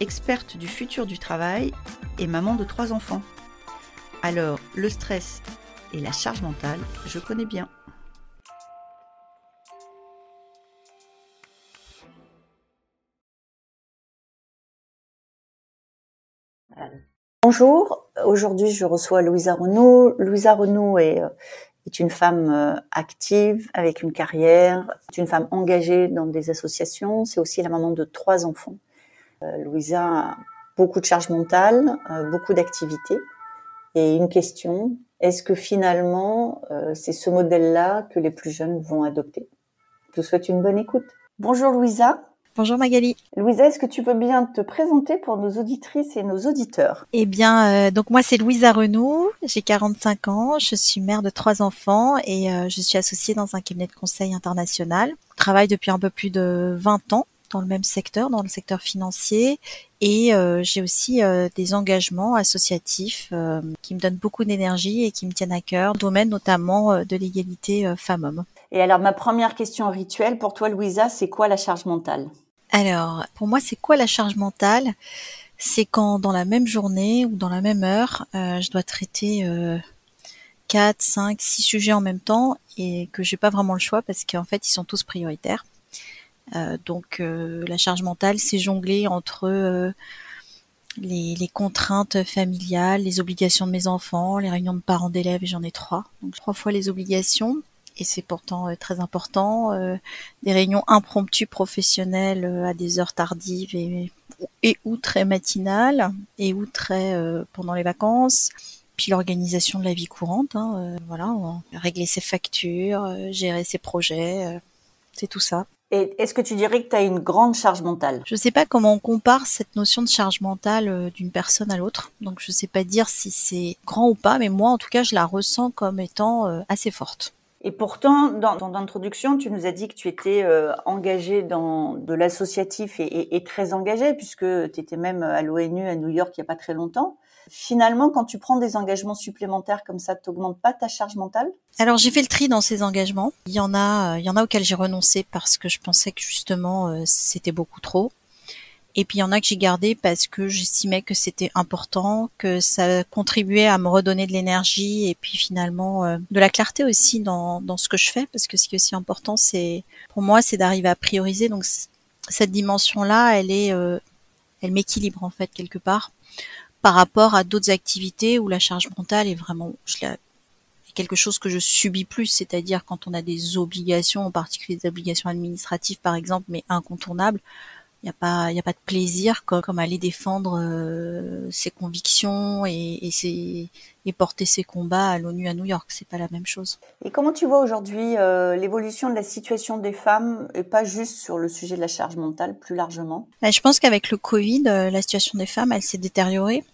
experte du futur du travail et maman de trois enfants. Alors, le stress et la charge mentale, je connais bien. Bonjour, aujourd'hui je reçois Louisa Renaud. Louisa Renaud est, euh, est une femme euh, active avec une carrière, une femme engagée dans des associations, c'est aussi la maman de trois enfants. Euh, Louisa a beaucoup de charge mentale, beaucoup d'activités et une question, est-ce que finalement c'est ce modèle-là que les plus jeunes vont adopter? Je vous souhaite une bonne écoute. Bonjour Louisa. Bonjour Magali. Louisa, est-ce que tu veux bien te présenter pour nos auditrices et nos auditeurs? Eh bien, euh, donc moi c'est Louisa Renaud, j'ai 45 ans, je suis mère de trois enfants et euh, je suis associée dans un cabinet de conseil international. Je travaille depuis un peu plus de 20 ans dans le même secteur, dans le secteur financier et euh, j'ai aussi des engagements associatifs qui me donnent beaucoup d'énergie et qui me tiennent à cœur, domaine notamment de l'égalité femmes-hommes. Et alors, ma première question rituelle pour toi, Louisa, c'est quoi la charge mentale? Alors, pour moi, c'est quoi la charge mentale? C'est quand dans la même journée ou dans la même heure, euh, je dois traiter euh, 4, 5, 6 sujets en même temps et que j'ai pas vraiment le choix parce qu'en fait, ils sont tous prioritaires. Euh, donc, euh, la charge mentale, c'est jongler entre euh, les, les, contraintes familiales, les obligations de mes enfants, les réunions de parents d'élèves, j'en ai trois. Donc trois fois les obligations, et c'est pourtant très important. Euh, des réunions impromptues professionnelles euh, à des heures tardives et, et ou très matinales et ou très pendant les vacances. Puis l'organisation de la vie courante, hein, voilà, régler ses factures, gérer ses projets, c'est tout ça. Et est-ce que tu dirais que tu as une grande charge mentale? Je ne sais pas comment on compare cette notion de charge mentale d'une personne à l'autre. Donc je ne sais pas dire si c'est grand ou pas, mais moi en tout cas je la ressens comme étant assez forte. Et pourtant, dans ton introduction, tu nous as dit que tu étais euh, engagée dans de l'associatif et, et, et, très engagée, puisque tu étais même à l'ONU à New York il n'y a pas très longtemps. Finalement, quand tu prends des engagements supplémentaires comme ça, t'augmentes pas ta charge mentale? Alors j'ai fait le tri dans ces engagements. Il y en a, il y en a auxquels j'ai renoncé parce que je pensais que justement euh, c'était beaucoup trop. Et puis il y en a que j'ai gardé parce que j'estimais que c'était important, que ça contribuait à me redonner de l'énergie et puis finalement euh, de la clarté aussi dans, dans ce que je fais parce que ce qui est aussi important c'est pour moi c'est d'arriver à prioriser donc cette dimension là elle est euh, elle m'équilibre en fait quelque part par rapport à d'autres activités où la charge mentale est vraiment quelque chose que je subis plus, c'est-à-dire quand on a des obligations, en particulier des obligations administratives par exemple, mais incontournables, il n'y a pas il y a pas de plaisir comme, comme aller défendre euh, ses convictions et, et, ses, et porter ses combats à l'ONU à New York. C'est pas la même chose. Et comment tu vois aujourd'hui euh, l'évolution de la situation des femmes et pas juste sur le sujet de la charge mentale plus largement? Ben, je pense qu'avec le Covid euh, la situation des femmes elle s'est détériorée.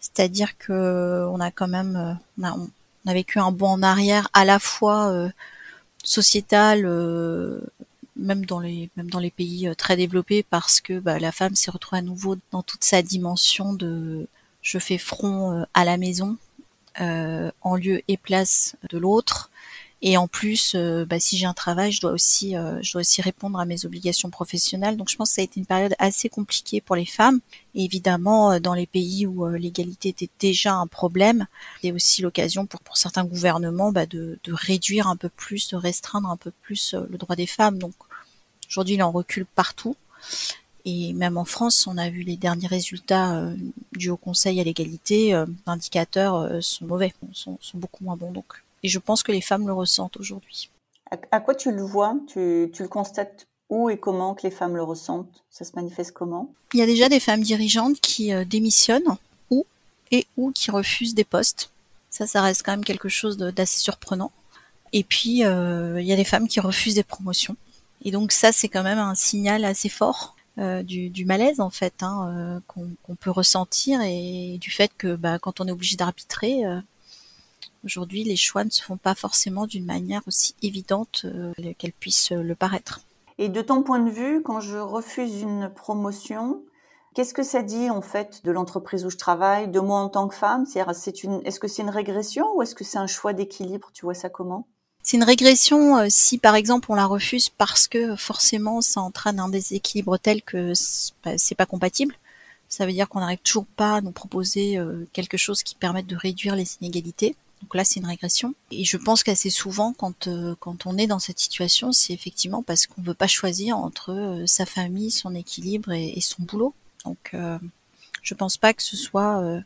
C'est-à-dire que on a quand même on a, on a vécu un bond en arrière à la fois sociétal même dans les même dans les pays euh, très développés parce que bah, la femme s'est retrouvée à nouveau dans toute sa dimension de je fais front euh, à la maison euh, en lieu et place de l'autre et en plus euh, bah, si j'ai un travail je dois aussi je dois aussi répondre à mes obligations professionnelles donc je pense que ça a été une période assez compliquée pour les femmes évidemment dans les pays où l'égalité était déjà un problème c'est aussi l'occasion pour pour certains gouvernements bah, de, de réduire un peu plus de restreindre un peu plus le droit des femmes donc Aujourd'hui, il en recule partout. Et même en France, on a vu les derniers résultats euh, du Haut Conseil à l'égalité, euh, indicateurs euh, sont mauvais, sont, sont, beaucoup moins bons. Donc, et je pense que les femmes le ressentent aujourd'hui. À, quoi tu le vois? Tu, tu, le constates où et comment que les femmes le ressentent? Ça se manifeste comment? Il y a déjà des femmes dirigeantes qui démissionnent ou et ou qui refusent des postes. Ça, ça reste quand même quelque chose d'assez surprenant. Et puis, il y a des femmes qui refusent des promotions. Et donc ça, c'est quand même un signal assez fort du, malaise en fait hein, qu'on peut ressentir et du fait que bah, quand on est obligé d'arbitrer, aujourd'hui les choix ne se font pas forcément d'une manière aussi évidente qu'elle puisse le paraître. Et de ton point de vue, quand je refuse une promotion, qu'est-ce que ça dit en fait de l'entreprise où je travaille, de moi en tant que femme? C'est une, est-ce que c'est une régression ou est-ce que c'est un choix d'équilibre? Tu vois ça comment? C'est une régression euh, si par exemple on la refuse parce que forcément ça entraîne un déséquilibre tel que c'est pas compatible. Ça veut dire qu'on n'arrive toujours pas à nous proposer euh, quelque chose qui permette de réduire les inégalités. Donc là, c'est une régression. Et je pense qu'assez souvent, quand euh, on est dans cette situation, c'est effectivement parce qu'on veut pas choisir entre sa famille, son équilibre et, son boulot. Donc, euh, je pense pas que ce soit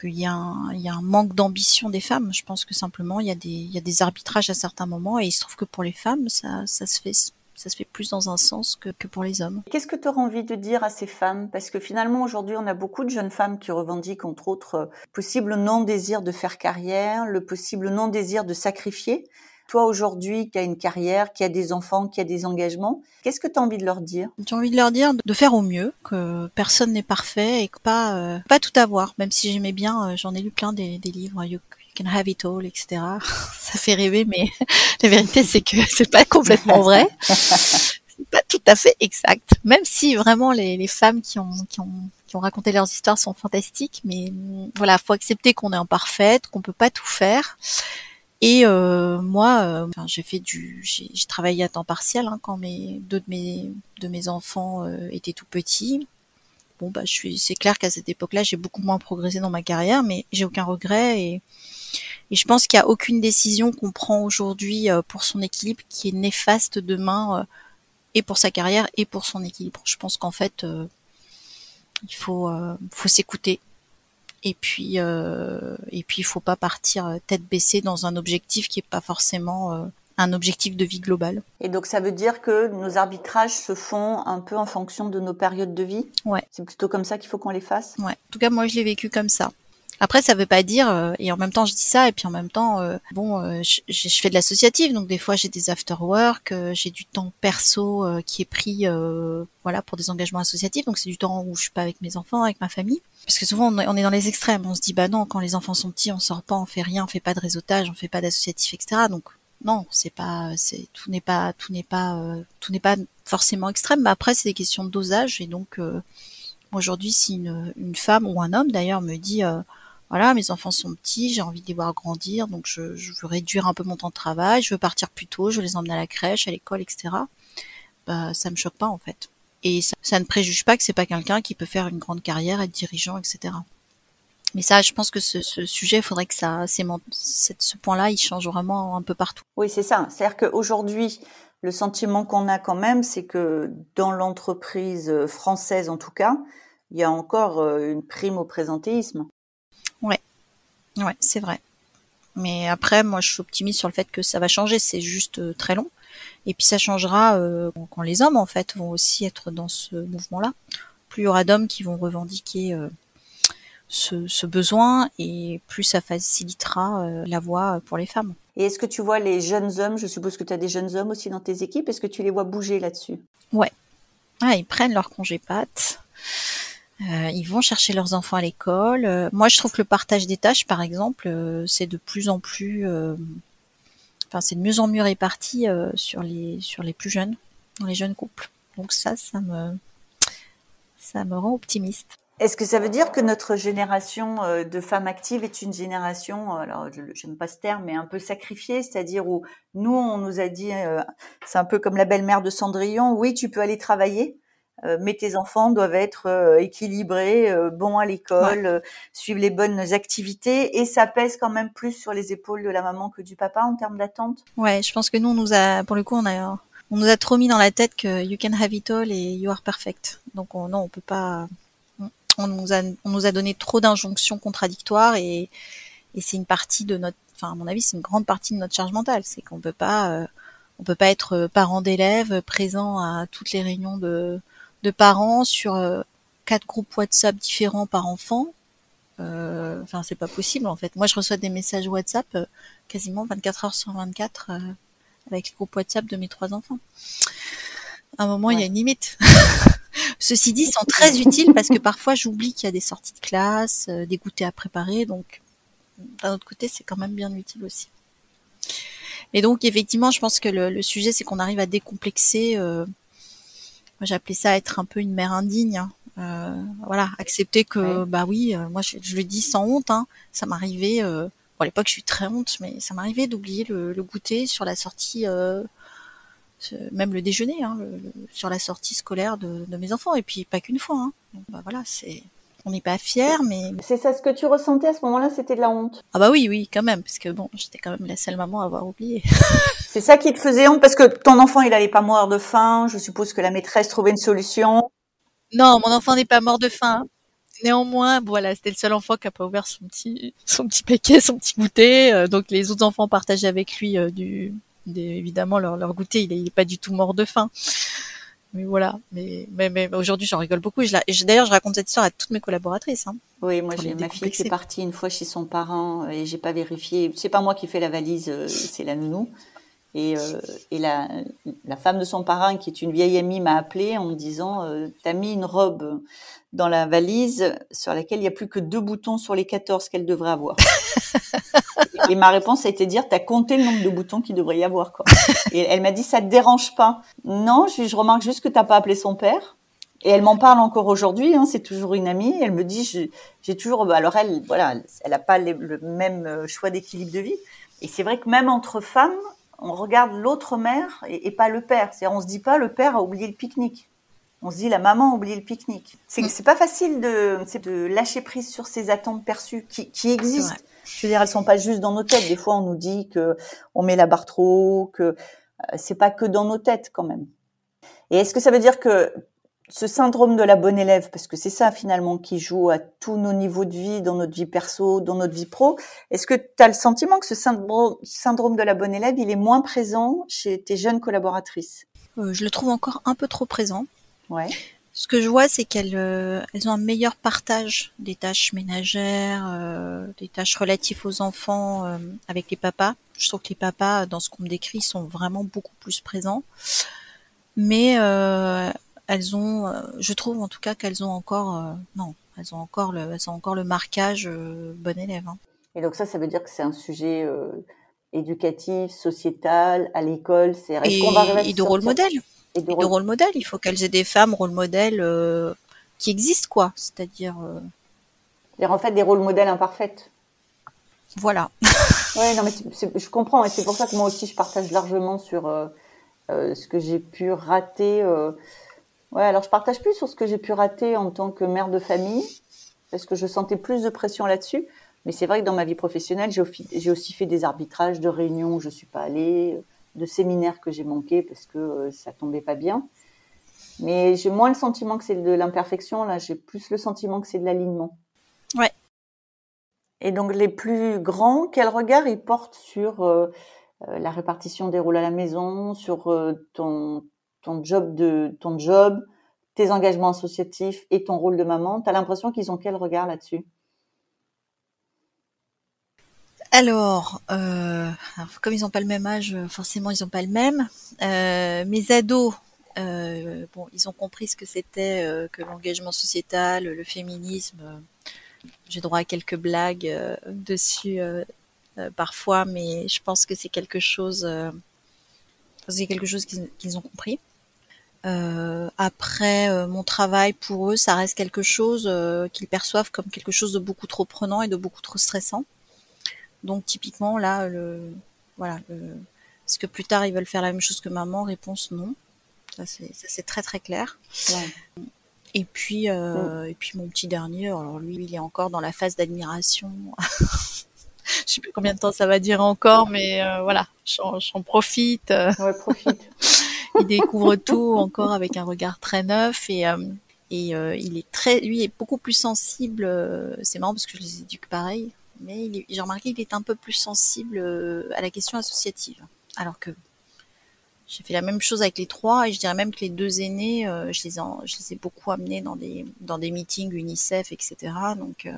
qu'il y, a un, manque d'ambition des femmes. Je pense que simplement il y a des, arbitrages à certains moments et il se trouve que pour les femmes, ça se fait ça se fait plus dans un sens que, que pour les hommes. Qu'est-ce que tu auras envie de dire à ces femmes? Parce que finalement, aujourd'hui, on a beaucoup de jeunes femmes qui revendiquent, entre autres, euh, possible non-désir de faire carrière, le possible non-désir de sacrifier. Toi, aujourd'hui, qui as une carrière, qui a des enfants, qui a des engagements, qu'est-ce que tu as envie de leur dire? J'ai envie de leur dire de faire au mieux, que personne n'est parfait et que pas, euh, pas tout avoir. Même si j'aimais bien, euh, j'en ai lu plein des, des livres, You Can Have It All, etc. Ça fait rêver, mais la vérité, c'est que c'est pas complètement vrai. c'est pas tout à fait exact. Même si vraiment les, femmes qui ont, qui ont qui ont raconté leurs histoires sont fantastiques, mais voilà, faut accepter qu'on est imparfaite, qu'on peut pas tout faire, et euh, moi, euh, j'ai fait du, j'ai travaillé à temps partiel hein, quand mes deux de mes de mes enfants euh, étaient tout petits. Bon bah, je suis, c'est clair qu'à cette époque-là, j'ai beaucoup moins progressé dans ma carrière, mais j'ai aucun regret et je pense qu'il n'y a aucune décision qu'on prend aujourd'hui pour son équilibre qui est néfaste demain et pour sa carrière et pour son équilibre. Je pense qu'en fait, il faut faut s'écouter et puis, euh, et puis, il faut pas partir euh, tête baissée dans un objectif qui est pas forcément euh, un objectif de vie global. Et donc, ça veut dire que nos arbitrages se font un peu en fonction de nos périodes de vie? Ouais. C'est plutôt comme ça qu'il faut qu'on les fasse? Ouais. En tout cas, moi, je l'ai vécu comme ça. Après, ça veut pas dire, euh, et en même temps, je dis ça, et puis en même temps, euh, bon, euh, je, je, fais de l'associative, donc des fois, j'ai des after work, j'ai du temps perso qui est pris, voilà, pour des engagements associatifs, donc c'est du temps où je suis pas avec mes enfants, avec ma famille. Parce que souvent, on est dans les extrêmes. On se dit, bah non, quand les enfants sont petits, on sort pas, on fait rien, on fait pas de réseautage, on fait pas d'associatif, etc. Donc non, c'est pas, c'est tout n'est pas, tout n'est pas, tout n'est pas forcément extrême. Mais après, c'est des questions de dosage, et donc aujourd'hui, si une, femme ou un homme d'ailleurs me dit voilà, mes enfants sont petits, j'ai envie de les voir grandir, donc je, veux réduire un peu mon temps de travail, je veux partir plus tôt, je les emmener à la crèche, à l'école, etc. Bah, ça me choque pas en fait. Et ça, ne préjuge pas que c'est pas quelqu'un qui peut faire une grande carrière, être dirigeant, etc. Mais ça, je pense que ce, sujet, il faudrait que ça, ce point-là, il change vraiment un peu partout. Oui, c'est ça. C'est-à-dire qu'aujourd'hui, le sentiment qu'on a quand même, c'est que dans l'entreprise française, en tout cas, il y a encore euh, une prime au présentéisme. Ouais, ouais, c'est vrai. Mais après, moi, je suis optimiste sur le fait que ça va changer. C'est juste euh, très long. Et puis ça changera euh, quand les hommes, en fait, vont aussi être dans ce mouvement-là. Plus il y aura d'hommes qui vont revendiquer euh, ce, besoin et plus ça facilitera la voie pour les femmes. Et est-ce que tu vois les jeunes hommes, je suppose que tu as des jeunes hommes aussi dans tes équipes, est-ce que tu les vois bouger là-dessus? Ouais. Ah, ils prennent leur congé pâte. Euh, ils vont chercher leurs enfants à l'école. Euh, moi, je trouve que le partage des tâches, par exemple, euh, c'est de plus en plus, enfin, c'est de mieux en mieux réparti sur les sur les plus jeunes, dans les jeunes couples. Donc ça, ça me ça me rend optimiste. Est-ce que ça veut dire que notre génération de femmes actives est une génération, alors j'aime pas ce terme, mais un peu sacrifiée, c'est-à-dire où nous on nous a dit, c'est un peu comme la belle-mère de Cendrillon, oui tu peux aller travailler, euh, mais tes enfants doivent être euh, équilibrés, euh, bons à l'école, suivre les bonnes activités, et ça pèse quand même plus sur les épaules de la maman que du papa en termes d'attente? Ouais, je pense que nous, on nous a, pour le coup, on a, on nous a trop mis dans la tête que you can have it all et you are perfect. Donc on, non, on peut pas. On nous a, on nous a donné trop d'injonctions contradictoires et, et c'est une partie de notre, enfin à mon avis, c'est une grande partie de notre charge mentale, c'est qu'on peut pas, on peut pas être parent d'élèves présent à toutes les réunions de de parents sur euh, quatre groupes WhatsApp différents par enfant. Euh, enfin, c'est pas possible en fait. Moi, je reçois des messages WhatsApp euh, quasiment 24 heures sur 24 avec le groupe WhatsApp de mes trois enfants. À un moment, il y a une limite. Ceci dit, ils sont très utiles parce que parfois j'oublie qu'il y a des sorties de classe, euh, des goûters à préparer, donc d'un autre côté, c'est quand même bien utile aussi. Et donc, effectivement, je pense que le, sujet, c'est qu'on arrive à décomplexer. Euh, moi, appelé ça être un peu une mère indigne. Hein. Euh, voilà, accepter que, bah oui, moi, je, le dis sans honte. Hein, ça m'arrivait. Bon, à l'époque, je suis très honte, mais ça m'arrivait d'oublier le, goûter sur la sortie, même le déjeuner, hein, sur la sortie scolaire de, mes enfants. Et puis, pas qu'une fois. Hein. Donc, bah, voilà, c'est on n'est pas fier, mais c'est ça ce que tu ressentais à ce moment-là, c'était de la honte? Ah bah oui, oui, quand même, parce que bon, j'étais quand même la seule maman à avoir oublié. c'est ça qui te faisait honte parce que ton enfant, il allait pas mourir de faim. Je suppose que la maîtresse trouvait une solution. Non, mon enfant n'est pas mort de faim. Néanmoins, voilà, c'était le seul enfant qui a pas ouvert son petit, son petit paquet, son petit goûter. Euh, donc les autres enfants partageaient avec lui euh, du, évidemment leur, leur goûter. Il est, pas du tout mort de faim mais voilà. Mais, mais, mais aujourd'hui, j'en rigole beaucoup. Je d'ailleurs, je raconte cette histoire à toutes mes collaboratrices. Hein, oui, moi, j'ai ma fille qui est partie une fois chez son parent et j'ai pas vérifié. C'est pas moi qui fais la valise, euh, c'est la nounou. Et, euh, et la, la, femme de son parrain, qui est une vieille amie, m'a appelé en me disant euh, T'as mis une robe dans la valise sur laquelle il n'y a plus que deux boutons sur les 14 qu'elle devrait avoir. Et ma réponse a été de dire, t'as compté le nombre de boutons qu'il devrait y avoir. Et elle m'a dit, ça te dérange pas? Non, je, remarque juste que t'as pas appelé son père. Et elle m'en parle encore aujourd'hui, hein, c'est toujours une amie. Elle me dit, j'ai toujours, bah, alors elle, voilà, elle n'a pas le même euh, choix d'équilibre de vie. Et c'est vrai que même entre femmes, on regarde l'autre mère et, et, pas le père. C'est-à-dire, on se dit pas, le père a oublié le pique-nique on se dit la maman a oublié le pique-nique. C'est c'est pas facile de, de lâcher prise sur ces attentes perçues qui, qui existent. Je veux dire, elles sont pas juste dans nos têtes. Des fois, on nous dit que on met la barre trop haut, que euh, c'est pas que dans nos têtes quand même. Et est-ce que ça veut dire que ce syndrome de la bonne élève, parce que c'est ça finalement qui joue à tous nos niveaux de vie, dans notre vie perso, dans notre vie pro, est-ce que tu as le sentiment que ce syndrome de la bonne élève, il est moins présent chez tes jeunes collaboratrices? Euh, Je le trouve encore un peu trop présent. Ce que je vois, c'est qu'elles euh, elles ont un meilleur partage des tâches ménagères, euh, des tâches relatives aux enfants euh, avec les papas. Je trouve que les papas, dans ce qu'on me décrit, sont vraiment beaucoup plus présents. Mais elles ont, je trouve en tout cas qu'elles ont encore, non, elles ont encore le, elles ont encore le marquage bon élève. Hein. Et donc ça, ça veut dire que c'est un sujet éducatif, sociétal, à l'école. C'est et, et de rôle modèle et de, rôle... modèle. Il faut qu'elles aient des femmes rôle modèles euh, qui existent, quoi. C'est-à-dire. Euh... En fait, des rôles modèles imparfaites. Voilà. ouais, non, mais je comprends. Et c'est pour ça que moi aussi, je partage largement sur euh, euh ce que j'ai pu rater. Euh. Ouais, alors je partage plus sur ce que j'ai pu rater en tant que mère de famille, parce que je sentais plus de pression là-dessus. Mais c'est vrai que dans ma vie professionnelle, j'ai aussi fait des arbitrages de réunions où je suis pas allée de séminaires que j'ai manqué parce que euh, ça tombait pas bien. Mais j'ai moins le sentiment que c'est de l'imperfection, là, j'ai plus le sentiment que c'est de l'alignement. Ouais. Et donc les plus grands, quel regard ils portent sur euh, euh, la répartition des rôles à la maison, sur ton, ton job de ton job, tes engagements associatifs et ton rôle de maman? T'as l'impression qu'ils ont quel regard là-dessus? Alors, euh, comme ils n'ont pas le même âge, forcément ils n'ont pas le même. Euh, mes ados, euh, bon, ils ont compris ce que c'était euh, que l'engagement sociétal, le féminisme. J'ai droit à quelques blagues dessus parfois, mais je pense que c'est quelque chose, c'est quelque chose qu'ils ont compris. après, mon travail pour eux, ça reste quelque chose qu'ils perçoivent comme quelque chose de beaucoup trop prenant et de beaucoup trop stressant. Donc typiquement là, le, voilà, le, est-ce que plus tard ils veulent faire la même chose que maman? Réponse non. Ça c'est très très clair. Et puis euh, et puis mon petit dernier, alors lui il est encore dans la phase d'admiration. Je sais plus combien de temps ça va durer encore, mais euh, voilà, j'en profite. Ouais, profite. il découvre tout encore avec un regard très neuf et euh, et euh, il est très, lui est beaucoup plus sensible. Euh, c'est marrant parce que je les éduque pareil mais j'ai remarqué qu'il est un peu plus sensible euh, à la question associative. Alors que j'ai fait la même chose avec les trois et je dirais même que les deux aînés, euh, je, les ai, je les ai beaucoup amenés dans des, dans des meetings UNICEF, etc. Donc, euh,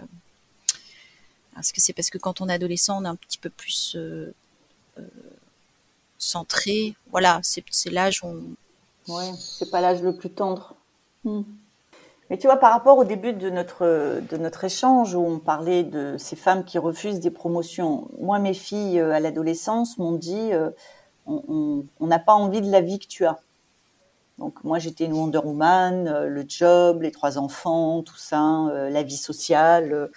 est-ce que c'est parce que quand on est adolescent, on est un petit peu plus centré Voilà, c'est l'âge où Ouais, c'est pas l'âge le plus tendre. Hmm. Mais tu vois, par rapport au début de notre, de notre échange où on parlait de ces femmes qui refusent des promotions, moi, mes filles à l'adolescence m'ont dit on n'a pas envie de la vie que tu as. Donc moi j'étais une Wonder Woman, euh, le job, les trois enfants, tout ça, euh, la vie sociale,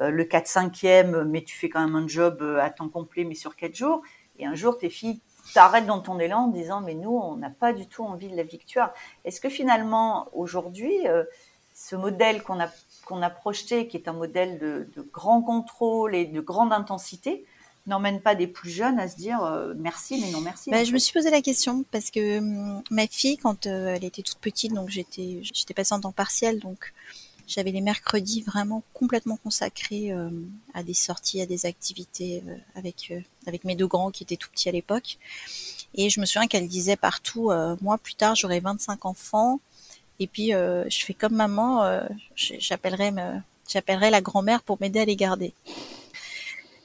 euh, le 4-5e, mais tu fais quand même un job à temps complet mais sur 4 jours. Et un jour tes filles t'arrêtent dans ton élan en disant mais nous on n'a pas du tout envie de la vie que tu as. Est-ce que finalement aujourd'hui ce modèle qu'on a qu'on a projeté, qui est un modèle de, grand contrôle et de grande intensité, n'emmène pas des plus jeunes à se dire euh, merci mais non merci. Bah, je me suis posé la question parce que hum, ma fille quand euh, elle était toute petite donc j'étais j'étais passée en temps partiel donc j'avais les mercredis vraiment complètement consacrés euh, à des sorties, à des activités avec avec mes deux grands qui étaient tout petits à l'époque. Et je me souviens qu'elle disait partout moi plus tard j'aurai 25 enfants et puis je fais comme maman j'appellerai j'appellerai la grand-mère pour m'aider à les garder.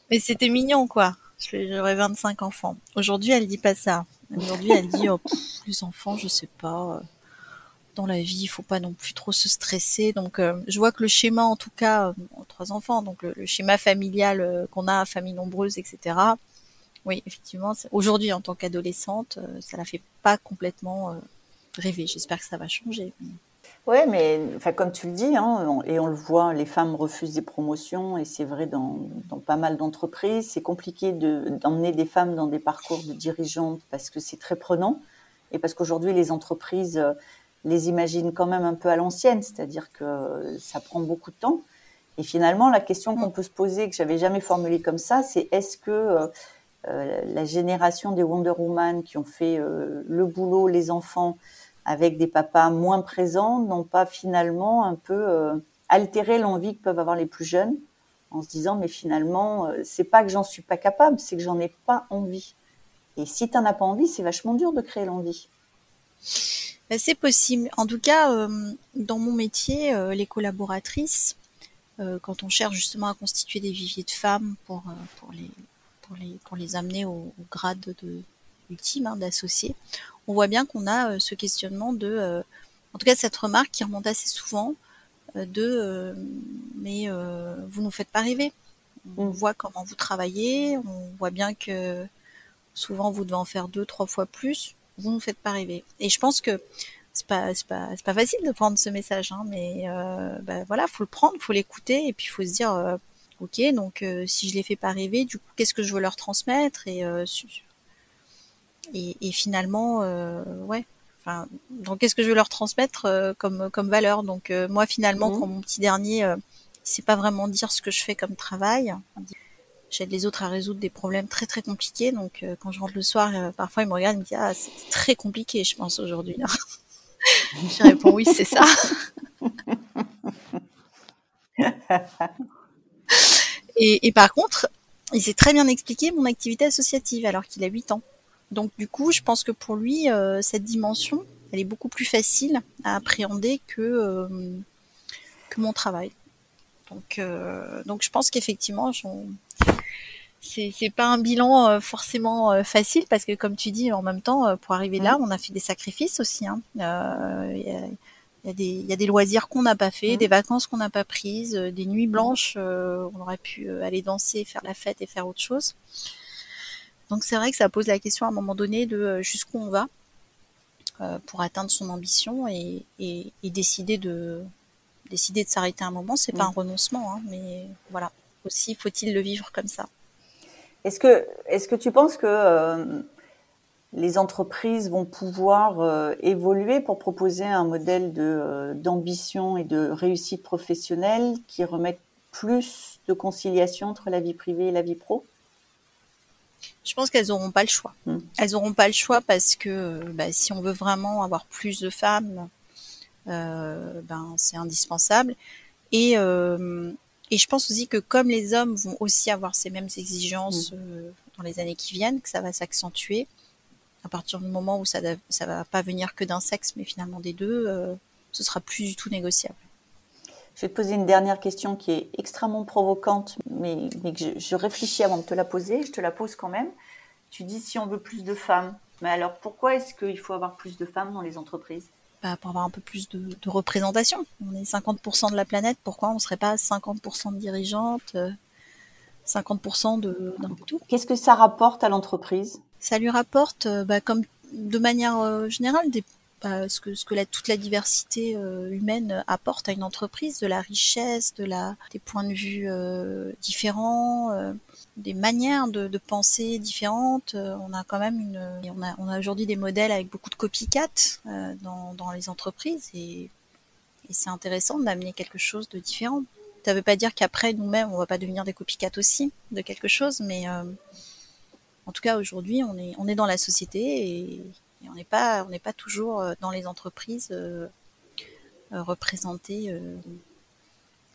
Mais c'était mignon, quoi. J'aurais 25 enfants. Aujourd'hui, elle dit pas ça. Aujourd'hui, elle dit, oh, les enfants, je sais pas. Euh, dans la vie, il faut pas non plus trop se stresser. Donc, euh, je vois que le schéma, en tout cas, euh, trois enfants, donc le, schéma familial qu'on a, famille nombreuse, etc. Oui, effectivement, aujourd'hui, en tant qu'adolescente, ça la fait pas complètement rêver. J'espère que ça va changer. Oui, mais comme tu le dis, hein, et on le voit, les femmes refusent des promotions, et c'est vrai dans, dans, pas mal d'entreprises. C'est compliqué d'emmener des femmes dans des parcours de dirigeantes parce que c'est très prenant, et parce qu'aujourd'hui, les entreprises euh, les imaginent quand même un peu à l'ancienne, c'est-à-dire que ça prend beaucoup de temps. Et finalement, la question qu'on peut se poser, que j'avais jamais formulée comme ça, c'est est-ce que euh, euh, la génération des Wonder Woman qui ont fait le boulot, les enfants, avec des papas moins présents n'ont pas finalement un peu euh, altéré l'envie que peuvent avoir les plus jeunes en se disant mais finalement euh, c'est pas que j'en suis pas capable, c'est que j'en ai pas envie. Et si tu n'en as pas envie, c'est vachement dur de créer l'envie. Ben, c'est possible. En tout cas, euh, dans mon métier, les collaboratrices, quand on cherche justement à constituer des viviers de femmes pour, pour, les, pour, les, pour les amener au, grade de, ultime hein, d'associés, on voit bien qu'on a euh, ce questionnement de, euh, en tout cas cette remarque qui remonte assez souvent, euh, de mais vous nous faites pas rêver. On mm. voit comment vous travaillez, on voit bien que souvent vous devez en faire deux, trois fois plus. Vous nous faites pas rêver. Et je pense que c'est pas c'est pas c'est pas facile de prendre ce message, hein, mais euh, bah, voilà, faut le prendre, faut l'écouter et puis il faut se dire ok donc si je les fais pas rêver, du coup qu'est-ce que je veux leur transmettre et et, et finalement, euh, ouais. Enfin, donc qu'est-ce que je veux leur transmettre euh, comme comme valeur? Donc euh, moi finalement, mmh. quand mon petit dernier, c'est pas vraiment dire ce que je fais comme travail. J'aide les autres à résoudre des problèmes très très compliqués. Donc quand je rentre le soir, parfois il me regarde et me dit ah c'est très compliqué, je pense aujourd'hui. je réponds oui c'est ça. et, et par contre, il s'est très bien expliqué mon activité associative alors qu'il a 8 ans. Donc du coup, je pense que pour lui, euh, cette dimension, elle est beaucoup plus facile à appréhender que, euh, que mon travail. Donc, euh, donc je pense qu'effectivement, c'est, c'est pas un bilan forcément facile parce que comme tu dis, en même temps, pour arriver là, on a fait des sacrifices aussi. Hein. Il y, a, des, y a des loisirs qu'on n'a pas fait, mmh. des vacances qu'on n'a pas prises, des nuits blanches, on aurait pu aller danser, faire la fête et faire autre chose. Donc c'est vrai que ça pose la question à un moment donné de euh, jusqu'où on va euh, pour atteindre son ambition et, décider de décider de s'arrêter un moment. C'est pas un renoncement, hein, mais voilà. Aussi faut-il le vivre comme ça. Est-ce que est-ce que tu penses que euh, les entreprises vont pouvoir évoluer pour proposer un modèle de d'ambition et de réussite professionnelle qui remette plus de conciliation entre la vie privée et la vie pro? Je pense qu'elles n'auront pas le choix. Hmm. Elles n'auront pas le choix parce que bah, si on veut vraiment avoir plus de femmes, euh, ben c'est indispensable. Et euh, et je pense aussi que comme les hommes vont aussi avoir ces mêmes exigences hmm. euh, dans les années qui viennent, que ça va s'accentuer à partir du moment où ça ça va pas venir que d'un sexe, mais finalement des deux, ce sera plus du tout négociable. Je vais te poser une dernière question qui est extrêmement provocante, mais, que je, réfléchis avant de te la poser. Je te la pose quand même. Tu dis si on veut plus de femmes, Mais alors pourquoi est-ce qu'il faut avoir plus de femmes dans les entreprises? Bah, pour avoir un peu plus de, représentation. On est 50% de la planète, pourquoi on ne serait pas 50% de dirigeantes, 50% de, d'un tout? Qu'est-ce que ça rapporte à l'entreprise? Ça lui rapporte, bah, comme de manière générale, des ce que, ce que toute la diversité euh, humaine apporte à une entreprise, de la richesse, des points de vue euh, différents, euh, des manières de, penser différentes. on a quand même une, on a, aujourd'hui des modèles avec beaucoup de copycat dans, dans les entreprises et, c'est intéressant d'amener quelque chose de différent. Ça ne veut pas dire qu'après nous-mêmes on va pas devenir des copycats aussi de quelque chose, mais en tout cas aujourd'hui on est, on est dans la société et et on n'est pas, on n'est pas toujours euh, dans les entreprises euh, euh, représentées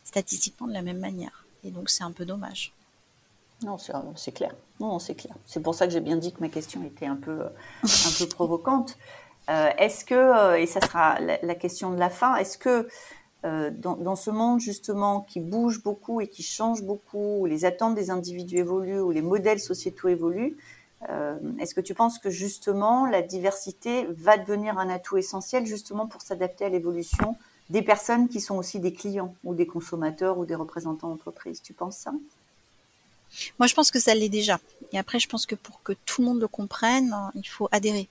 statistiquement de la même manière. Et donc c'est un peu dommage. Non, c'est clair. Non, c'est clair. C'est pour ça que j'ai bien dit que ma question était un peu, un peu provocante. est-ce que, et ça sera la, question de la fin, est-ce que dans, dans, ce monde justement qui bouge beaucoup et qui change beaucoup, où les attentes des individus évoluent, où les modèles sociétaux évoluent, euh, est-ce que tu penses que justement la diversité va devenir un atout essentiel justement pour s'adapter à l'évolution des personnes qui sont aussi des clients ou des consommateurs ou des représentants d'entreprise? Tu penses ça? Moi, je pense que ça l'est déjà. Et après, je pense que pour que tout le monde le comprenne, il faut adhérer.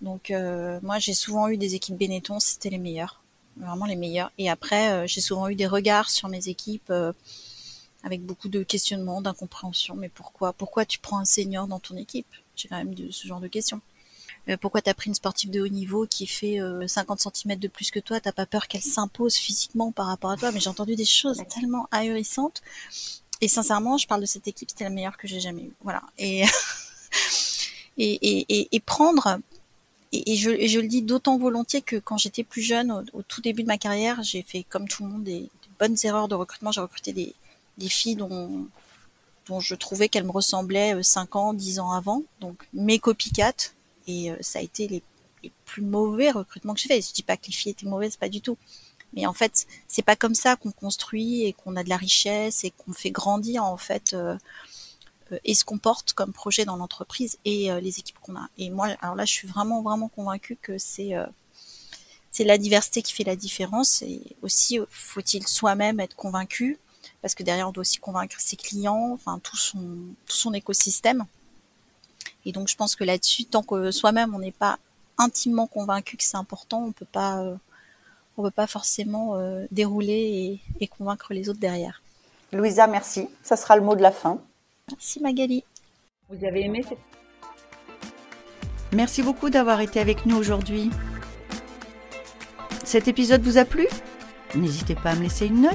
Donc, euh, moi, j'ai souvent eu des équipes Benetton, c'était les meilleurs, vraiment les meilleurs. Et après, euh, j'ai souvent eu des regards sur mes équipes avec beaucoup de questionnements, d'incompréhension. Mais pourquoi Pourquoi tu prends un senior dans ton équipe? J'ai quand même de, ce genre de questions. Euh, pourquoi tu as pris une sportive de haut niveau qui fait 50 euh, cm de plus que toi? T'as pas peur qu'elle s'impose physiquement par rapport à toi? Mais j'ai entendu des choses tellement ahurissantes. Et sincèrement, je parle de cette équipe, c'était la meilleure que j'ai jamais eue. Voilà. Et, et, et, et, prendre et, je, je, le dis d'autant volontiers que quand j'étais plus jeune, au, tout début de ma carrière, j'ai fait comme tout le monde des bonnes erreurs de recrutement. J'ai recruté des, des filles dont, je trouvais qu'elles me ressemblaient 5 euh, ans, 10 ans avant, donc mes copycats, et euh, ça a été les, les plus mauvais recrutements que j'ai fait. Je dis pas que les filles étaient mauvaises, pas du tout. Mais en fait, c'est pas comme ça qu'on construit et qu'on a de la richesse et qu'on fait grandir en fait euh, et ce qu'on porte comme projet dans l'entreprise et les équipes qu'on a. Et moi, alors là, je suis vraiment vraiment convaincue que c'est c'est la diversité qui fait la différence et aussi faut-il soi-même être convaincu parce que derrière on doit aussi convaincre ses clients, enfin tout son tout son écosystème. Et donc je pense que là-dessus, tant que soi-même on n'est pas intimement convaincu que c'est important, on peut pas euh, on peut pas forcément euh, dérouler et, et, convaincre les autres derrière. Louisa, merci. Ça sera le mot de la fin. Merci Magali. Vous avez aimé cette... Merci beaucoup d'avoir été avec nous aujourd'hui. Cet épisode vous a plu? N'hésitez pas à me laisser une note